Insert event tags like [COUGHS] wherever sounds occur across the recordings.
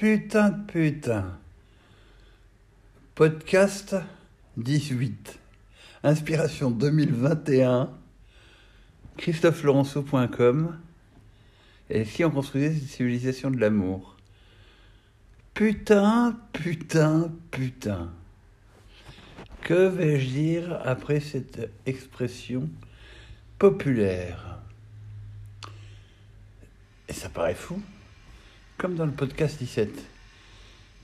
Putain de putain. Podcast 18. Inspiration 2021. ChristopheLaurenceau.com. Et si on construisait cette civilisation de l'amour? Putain, putain, putain. Que vais-je dire après cette expression populaire? Et ça paraît fou comme dans le podcast 17.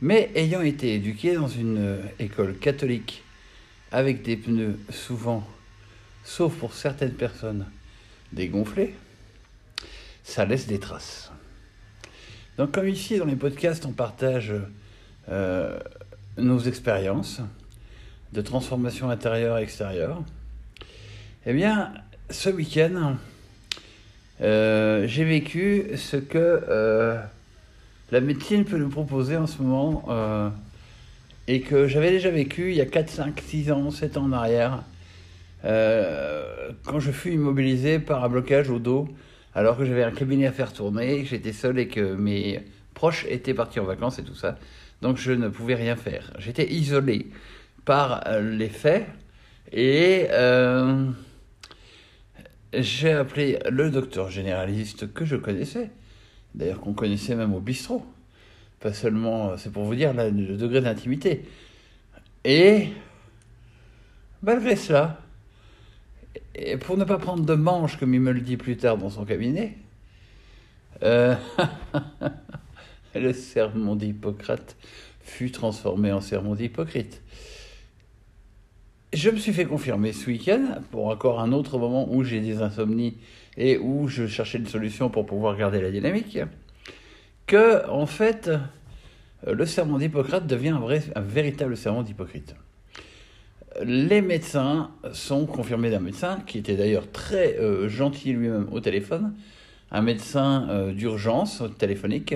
Mais ayant été éduqué dans une euh, école catholique avec des pneus souvent, sauf pour certaines personnes, dégonflés, ça laisse des traces. Donc comme ici dans les podcasts, on partage euh, nos expériences de transformation intérieure et extérieure, eh bien, ce week-end, euh, j'ai vécu ce que la médecine peut nous proposer en ce moment euh, et que j'avais déjà vécu il y a 4, 5, 6 ans, 7 ans en arrière, euh, quand je fus immobilisé par un blocage au dos, alors que j'avais un cabinet à faire tourner, j'étais seul et que mes proches étaient partis en vacances et tout ça. Donc je ne pouvais rien faire. J'étais isolé par euh, les faits et j'ai appelé le docteur généraliste que je connaissais d'ailleurs qu'on connaissait même au bistrot. Pas seulement, c'est pour vous dire le degré d'intimité. Et malgré cela, et pour ne pas prendre de manche, comme il me le dit plus tard dans son cabinet, euh, [LAUGHS] le sermon d'Hippocrate fut transformé en sermon d'Hypocrite. Je me suis fait confirmer ce week-end, pour encore un autre moment où j'ai des insomnies et où je cherchais une solution pour pouvoir garder la dynamique, que, en fait, le serment d'Hippocrate devient un, véritable serment d'Hypocrite. Les médecins sont confirmés d'un médecin, qui était d'ailleurs très euh, gentil lui-même au téléphone, un médecin euh, d'urgence téléphonique.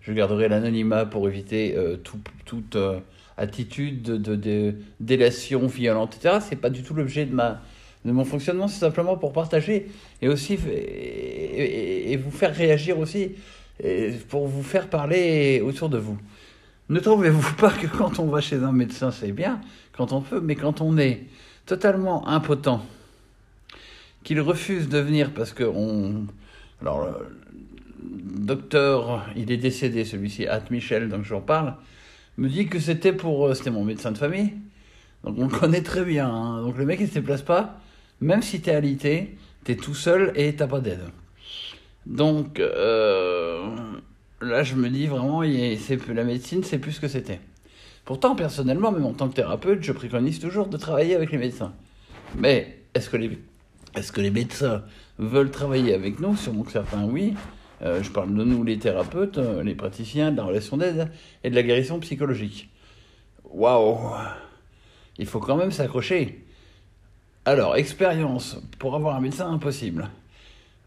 Je garderai l'anonymat pour éviter euh, toute attitude de, délation violente, etc. C'est pas du tout l'objet de ma de mon fonctionnement, c'est simplement pour partager et aussi et, vous faire réagir aussi, pour vous faire parler autour de vous. Ne trouvez-vous [LAUGHS] pas que quand on va chez un médecin, c'est bien, quand on peut, mais quand on est totalement impotent, qu'il refuse de venir parce que on. Alors, le docteur, il est décédé, celui-ci, At Michel, donc j'en parle, me dit que c'était pour. Euh, c'était mon médecin de famille, donc on le connaît très bien. Hein. Donc le mec, il se déplace pas même si tu es alité, tu es tout seul et t'as pas d'aide. Donc euh, là, je me dis vraiment, la médecine, c'est plus ce que c'était. Pourtant, personnellement, même en tant que thérapeute, je préconise toujours de travailler avec les médecins. Mais est-ce que les, est-ce que les médecins veulent travailler avec nous? Sûrement que certains, oui. Euh, je parle de nous, les thérapeutes, euh, les praticiens, de la relation d'aide et de la guérison psychologique. Waouh Il faut quand même s'accrocher. Alors, expérience pour avoir un médecin impossible.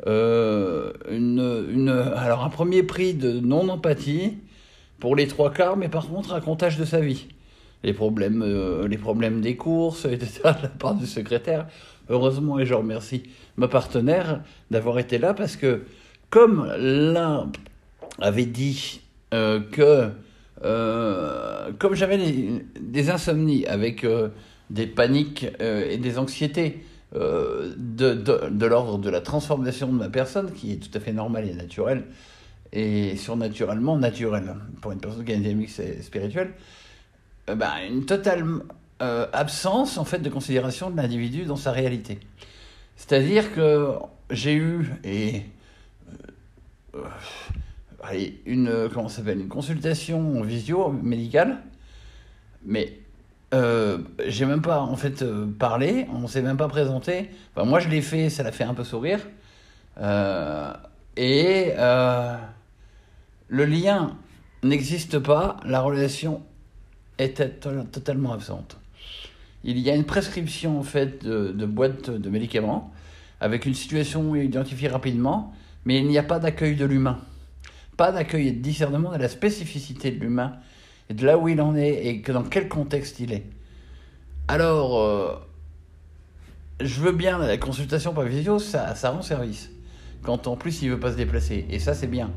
Euh, une, alors, un premier prix de non-empathie pour les trois quarts, mais par contre, un comptage de sa vie. Les problèmes, les problèmes des courses, [LAUGHS] etc., de la part du secrétaire. Heureusement, et je remercie ma partenaire d'avoir été là parce que, comme l'un avait dit euh, que, comme j'avais des, insomnies avec des paniques euh, et des anxiétés euh, de, de, l'ordre de la transformation de ma personne, qui est tout à fait normale et naturelle, et surnaturellement naturelle, pour une personne qui a une dynamique spirituelle, euh, ben, une totale absence en fait de considération de l'individu dans sa réalité. C'est-à-dire que j'ai eu et une comment s'appelle une consultation visio médicale, mais euh, j'ai même pas en fait euh, parlé, on s'est même pas présenté. moi je l'ai fait, ça l'a fait un peu sourire. Euh, et le lien n'existe pas, la relation était totalement absente. Il y a une prescription en de, de boîte de médicaments avec une situation identifiée rapidement, mais il n'y a pas d'accueil de l'humain. Pas d'accueil et de discernement de la spécificité de l'humain et de là où il en est et que dans quel contexte il est. Alors, euh, je veux bien la consultation par visio, ça, ça rend service. Quand en plus il veut pas se déplacer. Et ça, c'est bien.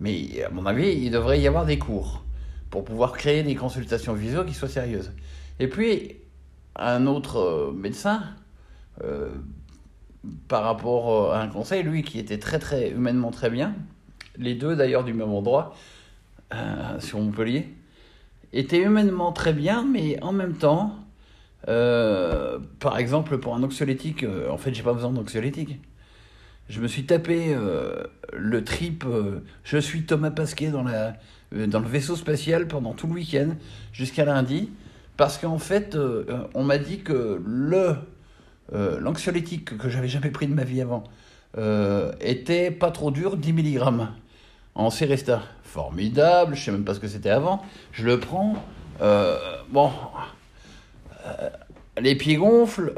Mais à mon avis, il devrait y avoir des cours pour pouvoir créer des consultations visio qui soient sérieuses. Et puis, un autre euh, médecin, euh, par rapport à un conseil, lui qui était très très humainement très bien, les deux d'ailleurs du même endroit, euh, sur Montpellier, étaient humainement très bien, mais en même temps, par exemple pour un anxiolytique, en fait j'ai pas besoin d'anxiolytique. Je me suis tapé le trip, je suis Thomas Pasquet dans, la, dans le vaisseau spatial pendant tout le week-end, jusqu'à lundi. Parce qu'en fait, euh, on m'a dit que le euh, l'anxiolytique que j'avais jamais pris de ma vie avant euh, était pas trop dur, 10 mg en Céresta. Formidable, je sais même pas ce que c'était avant. Je le prends. bon, les pieds gonflent.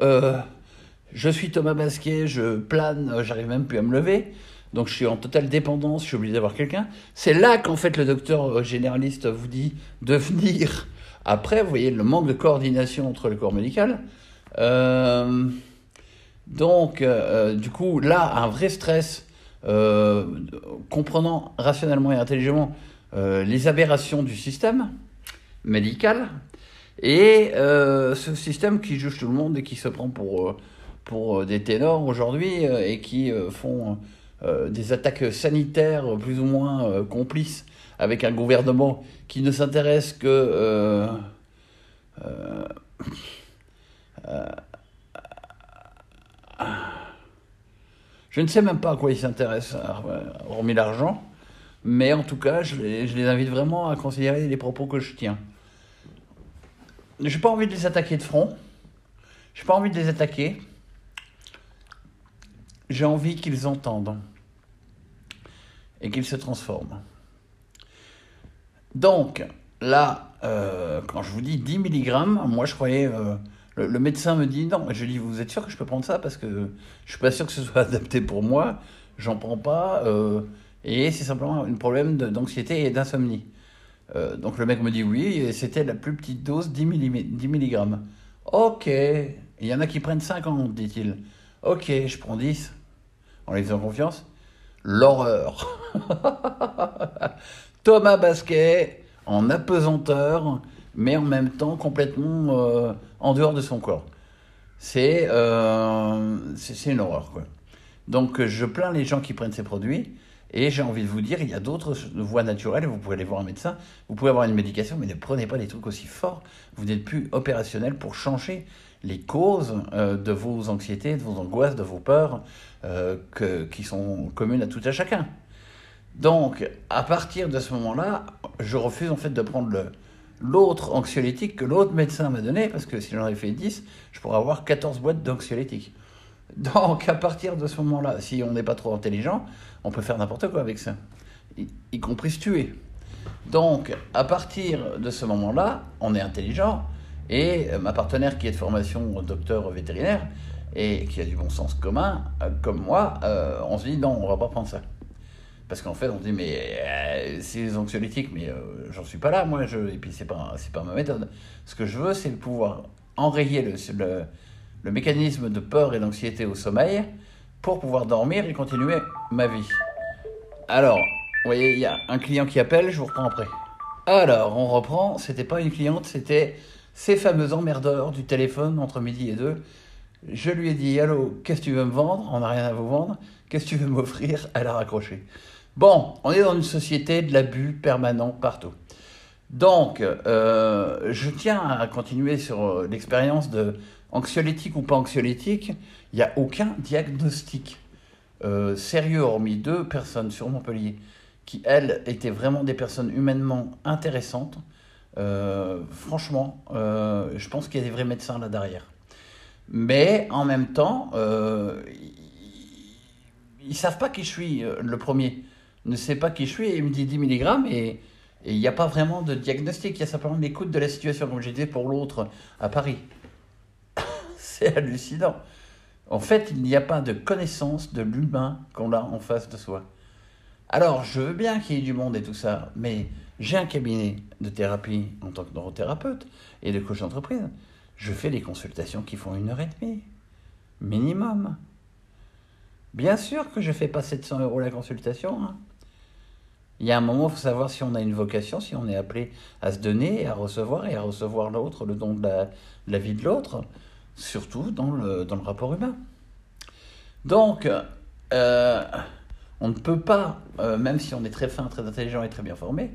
je suis Thomas Basquet, je plane, j'arrive même plus à me lever. Donc je suis en totale dépendance, je suis obligé d'avoir quelqu'un. C'est là qu'en fait le docteur généraliste vous dit de venir après, vous voyez le manque de coordination entre le corps médical. Euh, donc, euh, du coup, là, un vrai stress, euh, comprenant rationnellement et intelligemment les aberrations du système médical, et ce système qui juge tout le monde et qui se prend pour, pour des ténors aujourd'hui et qui font des attaques sanitaires plus ou moins complices avec un gouvernement qui ne s'intéresse que euh, euh, euh, je ne sais même pas à quoi ils s'intéressent, hormis l'argent, mais en tout cas, je les, je les, invite vraiment à considérer les propos que je tiens. Je n'ai pas envie de les attaquer de front, je n'ai pas envie de les attaquer, j'ai envie qu'ils entendent et qu'ils se transforment. Donc, là, euh, quand je vous dis 10 mg, moi je croyais. Euh, le, médecin me dit non. Je dis vous êtes sûr que je peux prendre ça? Parce que je suis pas sûr que ce soit [LAUGHS] adapté pour moi. J'en prends pas. Euh, et c'est simplement un problème d'anxiété et d'insomnie. donc le mec me dit oui, c'était la plus petite dose, 10, 10 mg. Ok, il y en a qui prennent 50, dit-il. Ok, je prends 10, en les faisant confiance. L'horreur. [LAUGHS] Thomas Basquet en apesanteur, mais en même temps complètement euh, en dehors de son corps. Euh, c'est une horreur. Donc je plains les gens qui prennent ces produits. Et j'ai envie de vous dire, il y a d'autres voies naturelles, vous pouvez aller voir un médecin, vous pouvez avoir une médication, mais ne prenez pas des trucs aussi forts. Vous n'êtes plus opérationnel pour changer les causes euh, de vos anxiétés, de vos angoisses, de vos peurs, qui sont communes à tout à chacun. Donc, à partir de ce moment-là, je refuse en fait de prendre l'autre anxiolytique que l'autre médecin m'a donné, parce que si j'en avais fait 10, je pourrais avoir 14 boîtes d'anxiolytiques. Donc, à partir de ce moment-là, si on n'est pas trop intelligent, on peut faire n'importe quoi avec ça, y, compris se tuer. Donc, à partir de ce moment-là, on est intelligent, et ma partenaire qui est de formation docteur vétérinaire, et qui a du bon sens commun, euh, comme moi, euh, on se dit non, on va pas prendre ça. Parce qu'en fait, on dit, mais euh, c'est les anxiolytiques, mais euh, j'en suis pas là, moi, je, et puis c'est pas, pas ma méthode. Ce que je veux, c'est pouvoir enrayer le, le, le mécanisme de peur et d'anxiété au sommeil pour pouvoir dormir et continuer ma vie. Alors, vous voyez, il y a un client qui appelle, je vous reprends après. Alors, on reprend, c'était pas une cliente, c'était ces fameux emmerdeurs du téléphone entre midi et deux. Je lui ai dit, allô, qu'est-ce que tu veux me vendre? On n'a rien à vous vendre. Qu'est-ce que tu veux m'offrir? Elle a raccroché. Bon, on est dans une société de l'abus permanent partout. Donc, euh, je tiens à continuer sur euh, l'expérience de anxiolytique ou pas anxiolytique. Il n'y a aucun diagnostic euh, sérieux, hormis deux personnes sur Montpellier, qui, elles, étaient vraiment des personnes humainement intéressantes. franchement, je pense qu'il y a des vrais médecins là derrière. Mais en même temps, ils ne savent pas qui je suis, le premier ne sait pas qui je suis et il me dit 10 mg et il n'y a pas vraiment de diagnostic, il y a simplement l'écoute de la situation, comme dit pour l'autre à Paris. [LAUGHS] C'est hallucinant. En fait, il n'y a pas de connaissance de l'humain qu'on a en face de soi. Alors, je veux bien qu'il y ait du monde et tout ça, mais j'ai un cabinet de thérapie en tant que neurothérapeute et de coach d'entreprise. Je fais des consultations qui font une heure et demie, minimum. Bien sûr que je ne fais pas 700 euros la consultation. Hein. Il y a un moment, il faut savoir si on a une vocation, si on est appelé à se donner, à recevoir et à recevoir l'autre, le don de la, vie de l'autre, surtout dans le, rapport humain. Donc, euh, on ne peut pas, euh, même si on est très fin, très intelligent et très bien formé,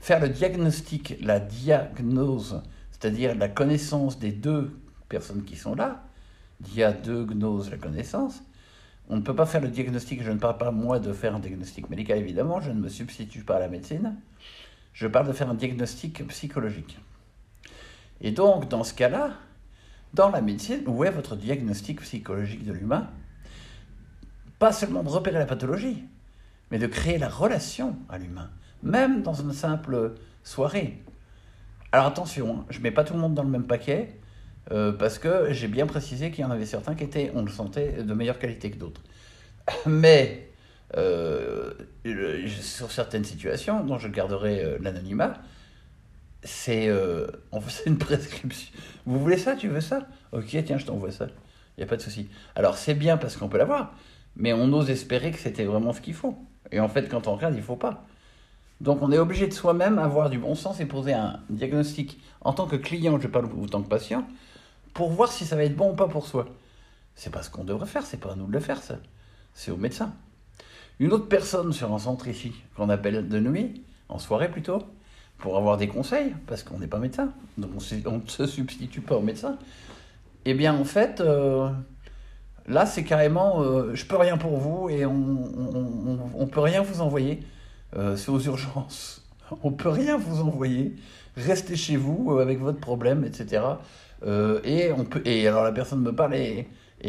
faire le diagnostic, la diagnose, c'est-à-dire la connaissance des deux personnes qui sont là, dia la connaissance, on ne peut pas faire le diagnostic, je ne parle pas moi de faire un diagnostic médical évidemment, je ne me substitue pas à la médecine, je parle de faire un diagnostic psychologique. Et donc, dans ce cas-là, dans la médecine, où est votre diagnostic psychologique de l'humain? Pas seulement de repérer la pathologie, mais de créer la relation à l'humain, même dans une simple soirée. Alors attention, hein, je ne mets pas tout le monde dans le même paquet, euh, parce que j'ai bien précisé qu'il y en avait certains qui étaient, on le sentait, de meilleure qualité que d'autres. [LAUGHS] Mais euh, sur certaines situations, dont je garderai euh, l'anonymat, c'est on [LAUGHS] faisait une prescription. Vous voulez ça? Tu veux ça? Ok, tiens, je t'envoie ça. Il n'y a pas de souci. Alors c'est bien parce qu'on peut l'avoir, mais on ose espérer que c'était vraiment ce qu'il faut. Et en fait, quand on regarde, il ne faut pas. Donc on est obligé de soi-même avoir du bon sens et poser un diagnostic en tant que client, je parle en tant que patient, pour voir si ça va être bon ou pas pour soi. C'est pas ce qu'on devrait faire, c'est pas à nous de le faire, ça. C'est au médecin. Une autre personne sur un centre ici, qu'on appelle de nuit, en soirée plutôt, pour avoir des conseils, parce qu'on n'est pas médecin, donc [LAUGHS] on ne se substitue pas au médecin, eh bien en fait, euh, là c'est carrément, euh, je peux rien pour vous et on ne peut rien vous envoyer, euh, c'est aux urgences, [LAUGHS] on peut rien vous envoyer, restez chez vous avec votre problème, etc. Euh, et, on peut, et alors la personne me parle et,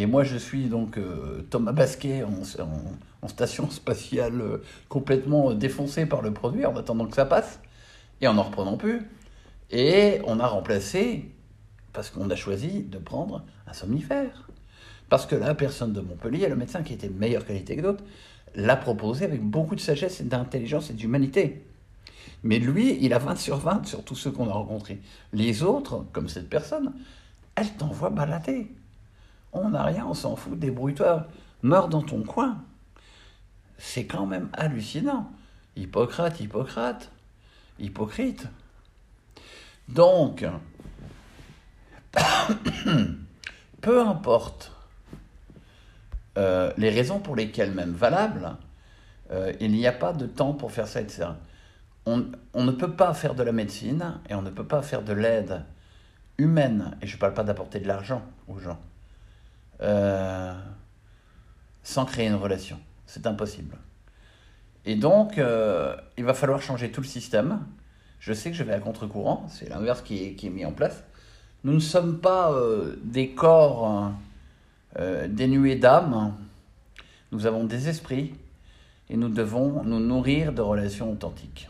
moi je suis donc euh, Thomas Basquet en, station spatiale euh, complètement défoncé par le produit en attendant que ça passe et en n'en reprenant plus. Et on a remplacé, parce qu'on a choisi de prendre un somnifère. Parce que la personne de Montpellier, le médecin qui était de meilleure qualité que d'autres, l'a proposé avec beaucoup de sagesse et d'intelligence et d'humanité. Mais lui, il a 20 sur 20 sur tous ceux qu'on a rencontrés. Les autres, comme cette personne, elle t'envoie balader. On n'a rien, on s'en fout, débrouille-toi, meurs dans ton coin. C'est quand même hallucinant. Hippocrate, Hippocrate, hypocrite. Donc, [COUGHS] peu importe euh, les raisons pour lesquelles, même valables, euh, il n'y a pas de temps pour faire ça, etc on, ne peut pas faire de la médecine et on ne peut pas faire de l'aide humaine, et je ne parle pas d'apporter de l'argent aux gens, euh, sans créer une relation. C'est impossible. Et donc, euh, il va falloir changer tout le système. Je sais que je vais à contre-courant, c'est l'inverse qui est, mis en place. Nous ne sommes pas euh, des corps dénués d'âme, nous avons des esprits et nous devons nous nourrir de relations authentiques.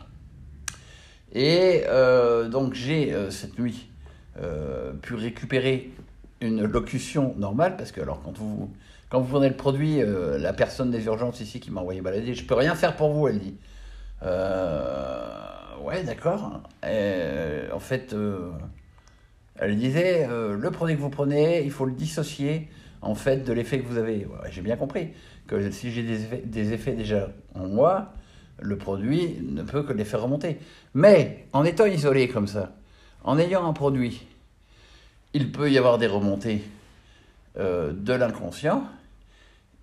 Et euh, donc j'ai euh, cette nuit euh, pu récupérer une locution normale, parce que alors quand vous, quand vous prenez le produit, la personne des urgences ici qui m'a envoyé balader, je peux rien faire pour vous, elle dit. ouais, d'accord. en fait, elle disait, le produit que vous prenez, il faut le dissocier en fait de l'effet que vous avez. j'ai bien compris que si j'ai des des effets déjà en moi, le produit ne peut que les faire remonter. Mais en étant isolé comme ça, en ayant un produit, il peut y avoir des remontées euh, de l'inconscient,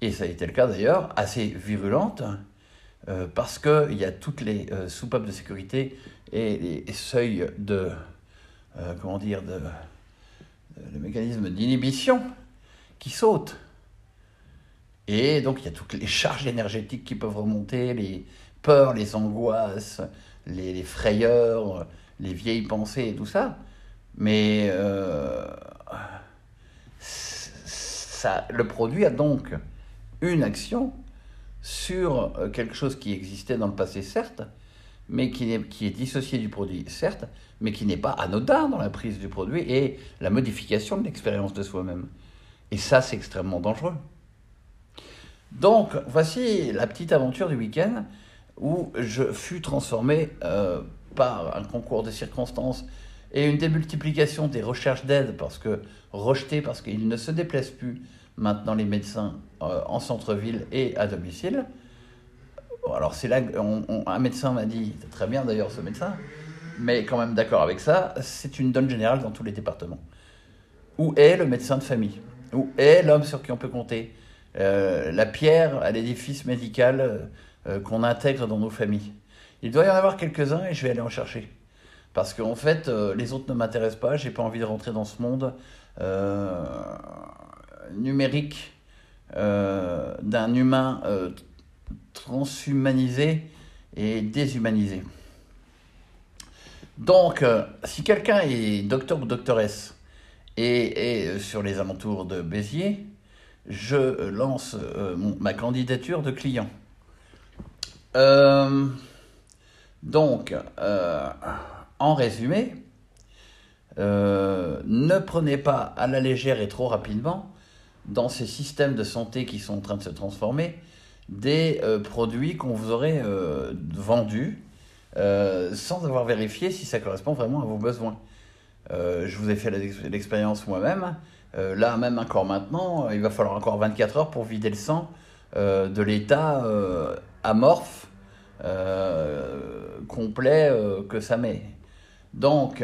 et ça a été le cas d'ailleurs, assez virulentes, euh, parce qu'il y a toutes les euh, soupapes de sécurité et les seuils de, comment dire, le mécanisme d'inhibition qui sautent. Et donc il y a toutes les charges énergétiques qui peuvent remonter, les, peurs, les angoisses, les, frayeurs, les vieilles pensées et tout ça. Mais euh, ça, le produit a donc une action sur euh, quelque chose qui existait dans le passé, certes, mais qui est, qui est dissocié du produit, certes, mais qui n'est pas anodin dans la prise du produit et la modification de l'expérience de soi-même. Et ça, c'est extrêmement dangereux. Donc, voici la petite aventure du week-end où je fus transformé euh, par un concours de circonstances et une démultiplication des recherches d'aide, parce que rejeté, parce qu'ils ne se déplacent plus maintenant les médecins euh, en centre-ville et à domicile, alors c'est là un médecin m'a dit, très bien d'ailleurs ce médecin, mais quand même d'accord avec ça, c'est une donne générale dans tous les départements. Où est le médecin de famille? Où est l'homme sur qui on peut compter? Euh, La pierre à l'édifice médical euh, qu'on intègre dans nos familles. Il doit y en avoir quelques-uns et je vais aller en chercher. Parce qu'en fait, euh, les autres ne m'intéressent pas, j'ai pas envie de rentrer dans ce monde numérique d'un humain transhumanisé et déshumanisé. Donc, euh, si quelqu'un est docteur ou doctoresse et est sur les alentours de Béziers, je lance euh, ma candidature de client. Euh, donc, en résumé, ne prenez pas à la légère et trop rapidement dans ces systèmes de santé qui sont en train de se transformer des produits qu'on vous aurait vendus euh, sans avoir vérifié si ça correspond vraiment à vos besoins. Euh, je vous ai fait l'expérience moi-même. Euh, là, même encore maintenant, il va falloir encore 24 heures pour vider le sang de l'état amorphe, complet que ça met. Donc,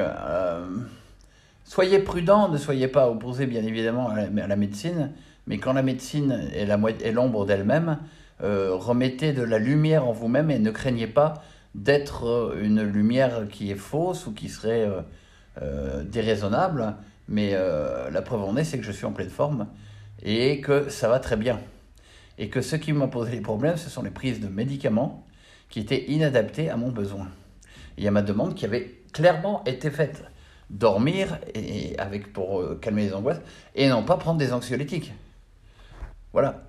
soyez prudent, ne soyez pas opposé bien évidemment à la, médecine, mais quand la médecine est l'ombre d'elle-même, remettez de la lumière en vous-même et ne craignez pas d'être euh, une lumière qui est fausse ou qui serait euh, euh, déraisonnable, mais la preuve en est, c'est que je suis en pleine forme et que ça va très bien. Et que ce qui m'a posé les problèmes, ce sont les prises de médicaments qui étaient inadaptées à mon besoin. Il y a ma demande qui avait clairement été faite. Dormir et avec pour calmer les angoisses et non pas prendre des anxiolytiques. Voilà.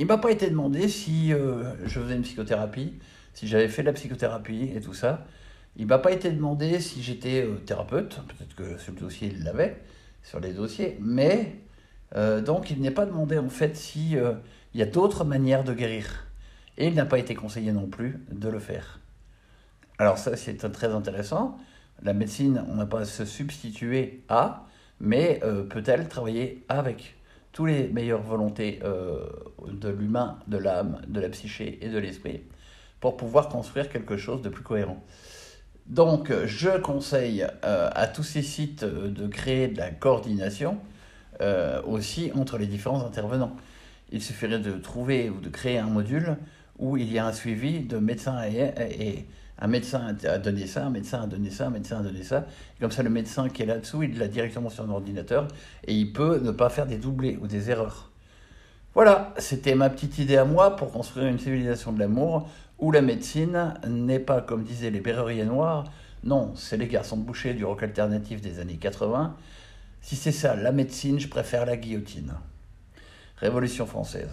Il m'a pas été demandé si je faisais une psychothérapie, si j'avais fait de la psychothérapie et tout ça. Il m'a pas été demandé si j'étais euh, thérapeute, peut-être que sur le dossier il l'avait, sur les dossiers, mais euh, donc il n'est pas demandé en fait si euh, il y a d'autres manières de guérir. Et il n'a pas été conseillé non plus de le faire. Alors ça c'est très intéressant. La médecine, on n'a pas à se substituer à, mais peut-elle travailler avec tous les meilleures volontés de l'humain, de l'âme, de la psyché et de l'esprit pour pouvoir construire quelque chose de plus cohérent. Donc, je conseille euh, à tous ces sites euh, de créer de la coordination euh, aussi entre les différents intervenants. Il suffirait de trouver ou de créer un module où il y a un suivi de médecin et, un médecin a donné ça, un médecin a donné ça, un médecin a donné ça. comme ça, le médecin qui est là-dessous, il l'a directement sur un ordinateur et il peut ne pas faire des doublés ou des erreurs. Voilà, c'était ma petite idée à moi pour construire une civilisation de l'amour où la médecine n'est pas, comme disaient les berruriers noirs, non, c'est les garçons de boucher du rock alternatif des années 80. Si c'est ça, la médecine, je préfère la guillotine. Révolution française.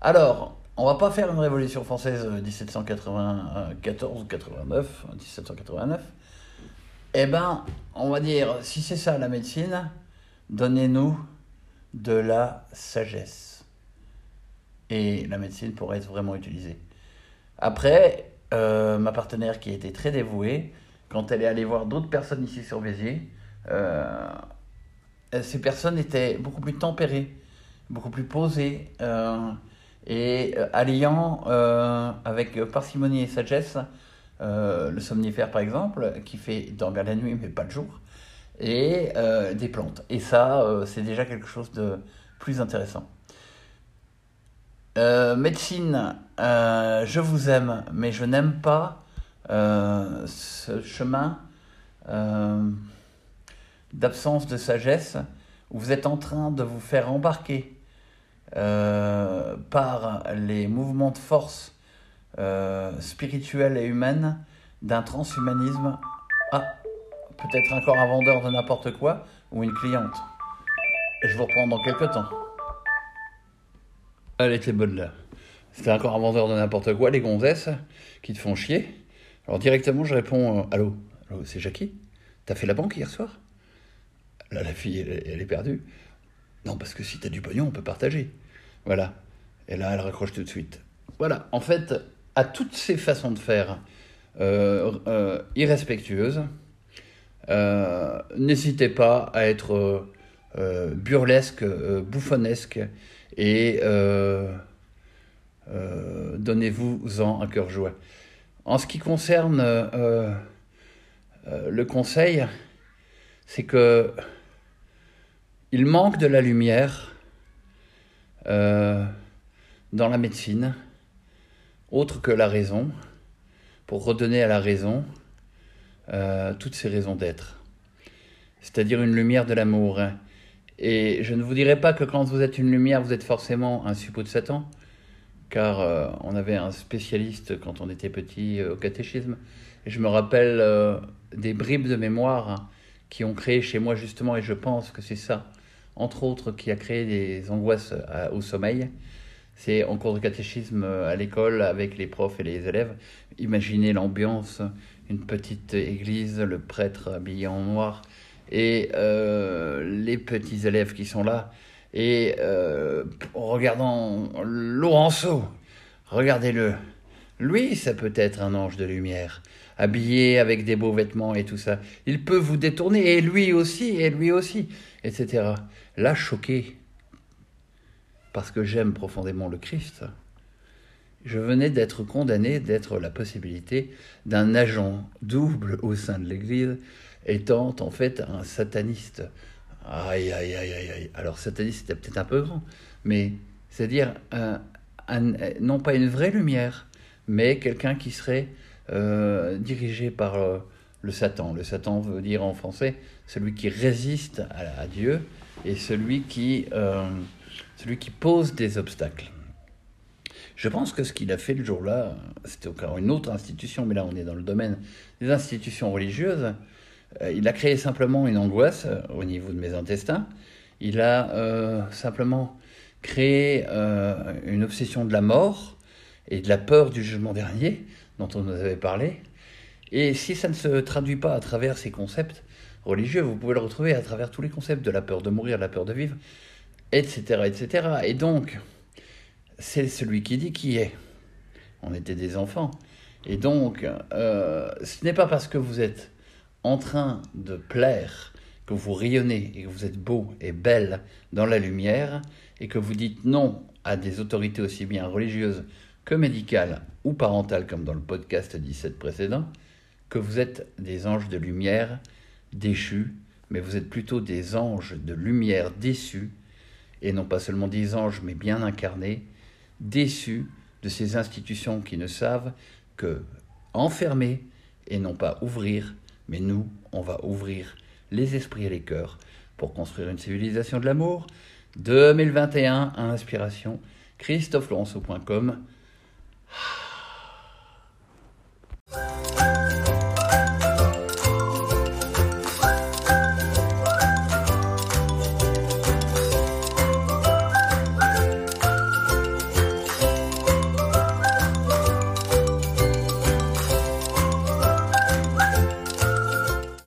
Alors, on va pas faire une révolution française 1794 ou 89, 1789. Eh ben, on va dire, si c'est ça la médecine, donnez-nous de la sagesse. Et la médecine pourrait être vraiment utilisée. Après, euh, ma partenaire qui était très dévouée, quand elle est allée voir d'autres personnes ici sur Béziers, euh, ces personnes étaient beaucoup plus tempérées, beaucoup plus posées, euh, et alliant avec parcimonie et sagesse le somnifère par exemple, qui fait dormir la nuit mais pas le jour, et des plantes. Et ça, c'est déjà quelque chose de plus intéressant. Euh, médecine, euh, je vous aime, mais je n'aime pas euh, ce chemin d'absence de sagesse où vous êtes en train de vous faire embarquer par les mouvements de force spirituelle et humaine d'un transhumanisme. Ah, peut-être encore un vendeur de n'importe quoi ou une cliente. Je vous reprends dans quelques temps. Elle était bonne là. C'était encore un vendeur de n'importe quoi, les gonzesses, qui te font chier. Alors directement, je réponds euh, Allô? C'est Jackie? T'as fait la banque hier soir? Là, la fille, elle, est perdue. Non, parce que si t'as du pognon, on peut partager. Voilà. Et là, elle raccroche tout de suite. Voilà. En fait, à toutes ces façons de faire euh, euh, irrespectueuses, n'hésitez pas à être burlesque, bouffonnesque et euh, euh, donnez-vous-en un cœur joie. En ce qui concerne euh, euh, le conseil, c'est que il manque de la lumière dans la médecine, autre que la raison, pour redonner à la raison toutes ses raisons d'être. C'est-à-dire une lumière de l'amour. Et je ne vous dirai pas que quand vous êtes une lumière, vous êtes forcément un suppôt de Satan, car euh, on avait un spécialiste quand on était petit euh, au catéchisme. Et je me rappelle euh, des bribes de mémoire qui ont créé chez moi justement, et je pense que c'est ça, entre autres, qui a créé des angoisses au sommeil. C'est en cours de catéchisme à l'école avec les profs et les élèves. Imaginez l'ambiance, une petite église, le prêtre habillé en noir et euh, les petits élèves qui sont là. Et euh, regardant Laurenceau, regardez-le. Lui, ça peut être un ange de lumière, habillé avec des beaux vêtements et tout ça. Il peut vous détourner, et lui aussi, et lui aussi, etc. Là, choqué, parce que j'aime profondément le Christ, je venais d'être condamné d'être la possibilité d'un agent double au sein de l'Église étant en fait un sataniste. Aïe, aïe, aïe, aïe, aïe. Alors, sataniste, c'était peut-être un peu grand, mais c'est-à-dire non pas une vraie lumière, mais quelqu'un qui serait euh, dirigé par euh, le Satan. Le Satan veut dire en français celui qui résiste à, Dieu et celui qui, euh, celui qui pose des obstacles. Je pense que ce qu'il a fait le jour-là, c'était encore une autre institution, mais là on est dans le domaine des institutions religieuses, il a créé simplement une angoisse au niveau de mes intestins. Il a simplement créé une obsession de la mort et de la peur du jugement dernier dont on nous avait parlé. Et si ça ne se traduit pas à travers ces concepts religieux, vous pouvez le retrouver à travers tous les concepts de la peur de mourir, la peur de vivre, etc. etc. Et donc, c'est celui qui dit qui est. On était des enfants. Et donc, ce n'est pas parce que vous êtes en train de plaire, que vous rayonnez et que vous êtes beau et belle dans la lumière, et que vous dites non à des autorités aussi bien religieuses que médicales ou parentales, comme dans le podcast 17 précédent, que vous êtes des anges de lumière déchus, mais vous êtes plutôt des anges de lumière déçus, et non pas seulement des anges, mais bien incarnés, déçus de ces institutions qui ne savent que enfermer et non pas ouvrir mais nous, on va ouvrir les esprits et les cœurs pour construire une civilisation de l'amour. 2021 à inspiration, christophelaurenceau.com.